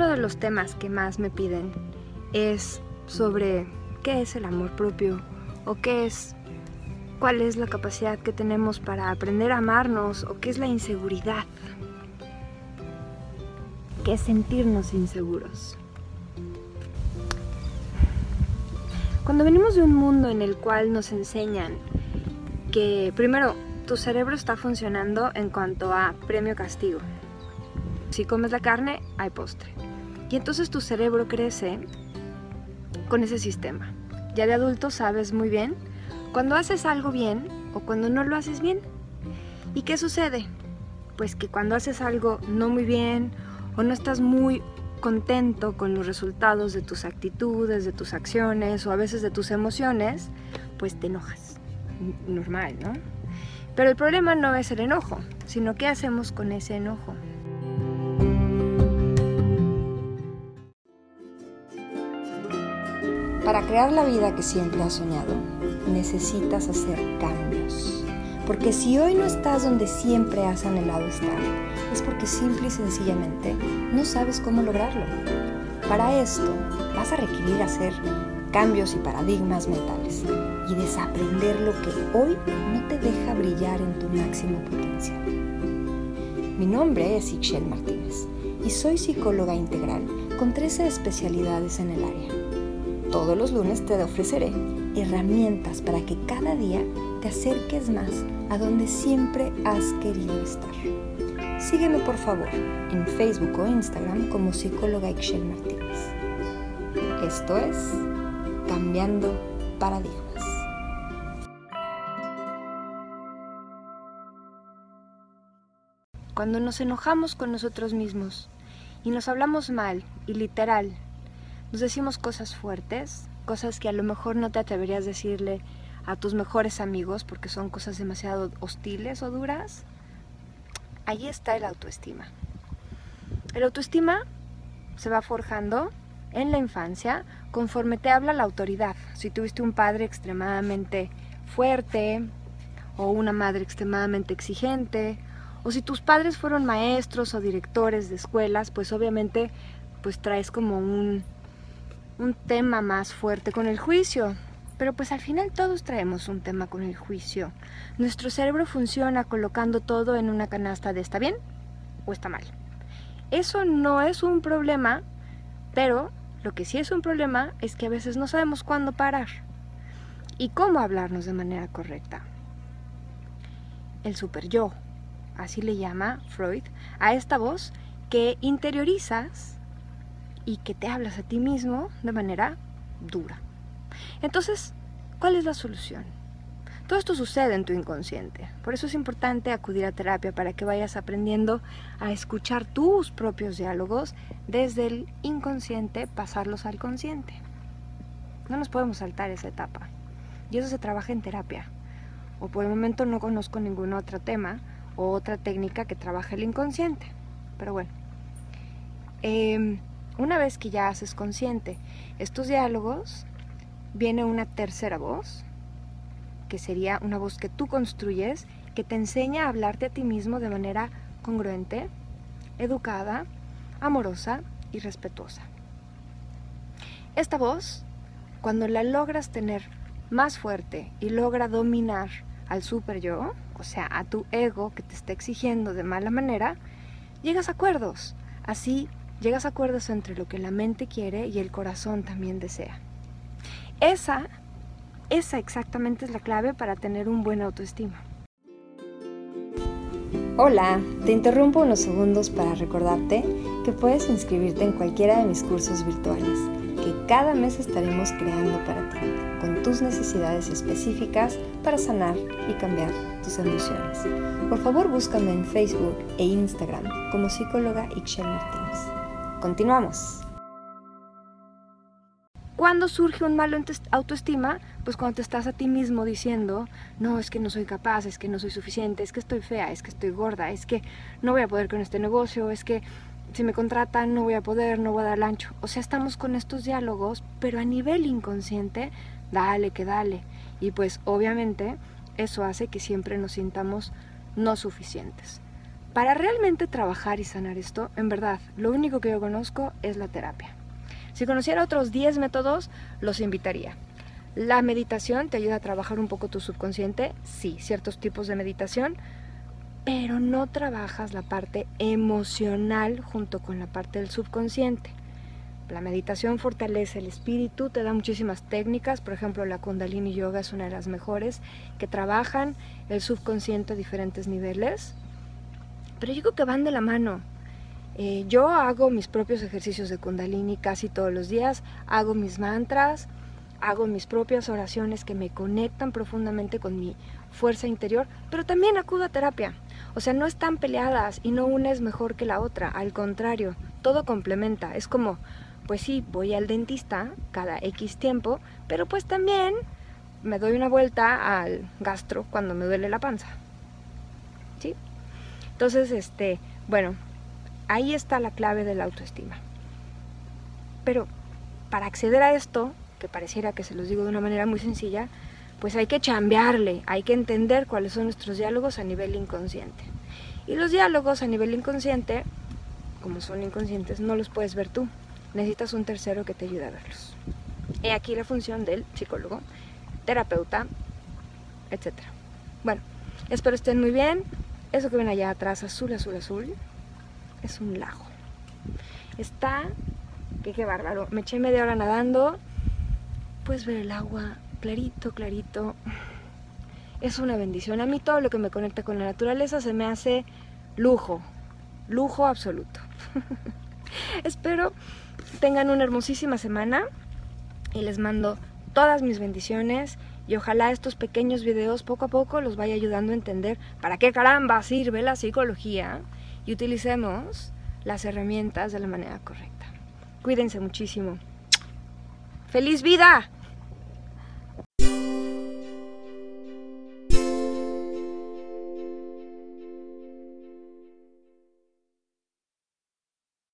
Uno de los temas que más me piden es sobre qué es el amor propio o qué es cuál es la capacidad que tenemos para aprender a amarnos o qué es la inseguridad. ¿Qué es sentirnos inseguros? Cuando venimos de un mundo en el cual nos enseñan que primero tu cerebro está funcionando en cuanto a premio-castigo. Si comes la carne, hay postre. Y entonces tu cerebro crece con ese sistema. Ya de adulto sabes muy bien cuando haces algo bien o cuando no lo haces bien. ¿Y qué sucede? Pues que cuando haces algo no muy bien o no estás muy contento con los resultados de tus actitudes, de tus acciones o a veces de tus emociones, pues te enojas. Normal, ¿no? Pero el problema no es el enojo, sino qué hacemos con ese enojo. Para crear la vida que siempre has soñado, necesitas hacer cambios. Porque si hoy no estás donde siempre has anhelado estar, es porque simple y sencillamente no sabes cómo lograrlo. Para esto vas a requerir hacer cambios y paradigmas mentales y desaprender lo que hoy no te deja brillar en tu máximo potencial. Mi nombre es Ixchel Martínez y soy psicóloga integral con 13 especialidades en el área. Todos los lunes te ofreceré herramientas para que cada día te acerques más a donde siempre has querido estar. Sígueme por favor en Facebook o Instagram como psicóloga Ixchel Martínez. Esto es Cambiando Paradigmas. Cuando nos enojamos con nosotros mismos y nos hablamos mal y literal nos decimos cosas fuertes, cosas que a lo mejor no te atreverías a decirle a tus mejores amigos porque son cosas demasiado hostiles o duras. Ahí está el autoestima. El autoestima se va forjando en la infancia conforme te habla la autoridad. Si tuviste un padre extremadamente fuerte o una madre extremadamente exigente, o si tus padres fueron maestros o directores de escuelas, pues obviamente pues traes como un un tema más fuerte con el juicio. Pero pues al final todos traemos un tema con el juicio. Nuestro cerebro funciona colocando todo en una canasta de está bien o está mal. Eso no es un problema, pero lo que sí es un problema es que a veces no sabemos cuándo parar y cómo hablarnos de manera correcta. El super yo, así le llama Freud, a esta voz que interiorizas y que te hablas a ti mismo de manera dura. Entonces, ¿cuál es la solución? Todo esto sucede en tu inconsciente. Por eso es importante acudir a terapia para que vayas aprendiendo a escuchar tus propios diálogos desde el inconsciente, pasarlos al consciente. No nos podemos saltar esa etapa. Y eso se trabaja en terapia. O por el momento no conozco ningún otro tema o otra técnica que trabaje el inconsciente. Pero bueno. Eh, una vez que ya haces consciente estos diálogos, viene una tercera voz, que sería una voz que tú construyes, que te enseña a hablarte a ti mismo de manera congruente, educada, amorosa y respetuosa. Esta voz, cuando la logras tener más fuerte y logra dominar al super yo, o sea, a tu ego que te está exigiendo de mala manera, llegas a acuerdos. Así llegas a acuerdos entre lo que la mente quiere y el corazón también desea. Esa, esa exactamente es la clave para tener un buen autoestima. Hola, te interrumpo unos segundos para recordarte que puedes inscribirte en cualquiera de mis cursos virtuales, que cada mes estaremos creando para ti, con tus necesidades específicas para sanar y cambiar tus emociones. Por favor, búscame en Facebook e Instagram como psicóloga Ixchel Martínez. Continuamos. ¿Cuándo surge un malo autoestima? Pues cuando te estás a ti mismo diciendo, no, es que no soy capaz, es que no soy suficiente, es que estoy fea, es que estoy gorda, es que no voy a poder con este negocio, es que si me contratan no voy a poder, no voy a dar el ancho. O sea, estamos con estos diálogos, pero a nivel inconsciente, dale que dale. Y pues obviamente eso hace que siempre nos sintamos no suficientes. Para realmente trabajar y sanar esto, en verdad, lo único que yo conozco es la terapia. Si conociera otros 10 métodos, los invitaría. La meditación te ayuda a trabajar un poco tu subconsciente, sí, ciertos tipos de meditación, pero no trabajas la parte emocional junto con la parte del subconsciente. La meditación fortalece el espíritu, te da muchísimas técnicas, por ejemplo la kundalini yoga es una de las mejores, que trabajan el subconsciente a diferentes niveles, pero yo creo que van de la mano. Eh, yo hago mis propios ejercicios de kundalini casi todos los días, hago mis mantras, hago mis propias oraciones que me conectan profundamente con mi fuerza interior, pero también acudo a terapia. O sea, no están peleadas y no una es mejor que la otra, al contrario, todo complementa. Es como, pues sí, voy al dentista cada X tiempo, pero pues también me doy una vuelta al gastro cuando me duele la panza. Entonces, este, bueno, ahí está la clave de la autoestima. Pero para acceder a esto, que pareciera que se los digo de una manera muy sencilla, pues hay que chambearle, hay que entender cuáles son nuestros diálogos a nivel inconsciente. Y los diálogos a nivel inconsciente, como son inconscientes, no los puedes ver tú. Necesitas un tercero que te ayude a verlos. Y aquí la función del psicólogo, terapeuta, etc. Bueno, espero estén muy bien. Eso que ven allá atrás, azul, azul, azul, es un lago. Está, qué bárbaro. Me eché media hora nadando, puedes ver el agua clarito, clarito. Es una bendición. A mí todo lo que me conecta con la naturaleza se me hace lujo, lujo absoluto. Espero tengan una hermosísima semana y les mando todas mis bendiciones y ojalá estos pequeños videos poco a poco los vaya ayudando a entender para qué caramba sirve la psicología y utilicemos las herramientas de la manera correcta. Cuídense muchísimo. ¡Feliz vida!